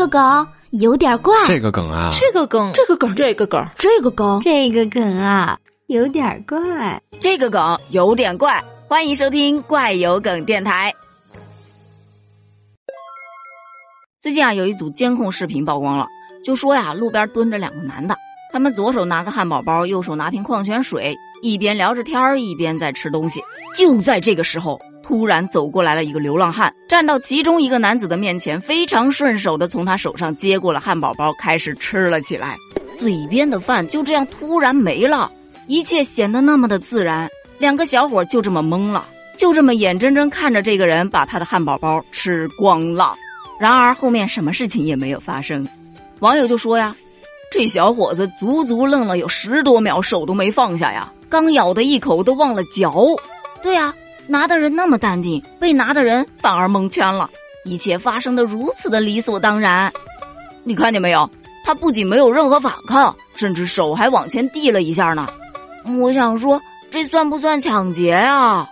个梗有点怪，这个梗啊，这个梗，这个梗，这个梗，这个梗，这个梗啊，有点怪，这个梗有点怪。欢迎收听怪有梗电台。最近啊，有一组监控视频曝光了，就说呀，路边蹲着两个男的，他们左手拿个汉堡包，右手拿瓶矿泉水，一边聊着天儿，一边在吃东西。就在这个时候，突然走过来了一个流浪汉，站到其中一个男子的面前，非常顺手的从他手上接过了汉堡包，开始吃了起来。嘴边的饭就这样突然没了，一切显得那么的自然。两个小伙就这么懵了，就这么眼睁睁看着这个人把他的汉堡包吃光了。然而后面什么事情也没有发生，网友就说呀：“这小伙子足足愣了有十多秒，手都没放下呀，刚咬的一口都忘了嚼。”对呀，拿的人那么淡定，被拿的人反而蒙圈了。一切发生的如此的理所当然，你看见没有？他不仅没有任何反抗，甚至手还往前递了一下呢。我想说，这算不算抢劫啊？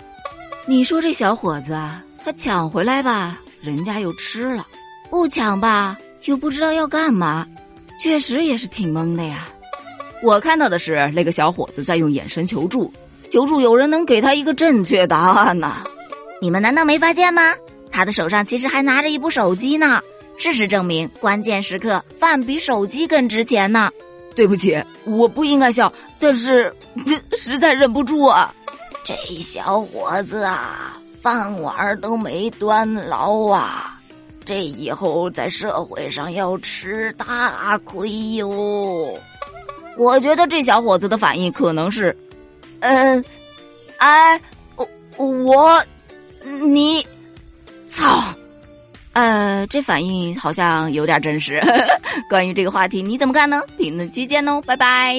你说这小伙子他抢回来吧，人家又吃了。不抢吧，又不知道要干嘛，确实也是挺懵的呀。我看到的是那个小伙子在用眼神求助，求助有人能给他一个正确答案呢。你们难道没发现吗？他的手上其实还拿着一部手机呢。事实证明，关键时刻饭比手机更值钱呢。对不起，我不应该笑，但是这 实在忍不住啊。这小伙子啊，饭碗都没端牢啊。这以后在社会上要吃大亏哟！我觉得这小伙子的反应可能是，嗯，哎，我我你，操，呃，这反应好像有点真实。关于这个话题，你怎么看呢？评论区见哦，拜拜。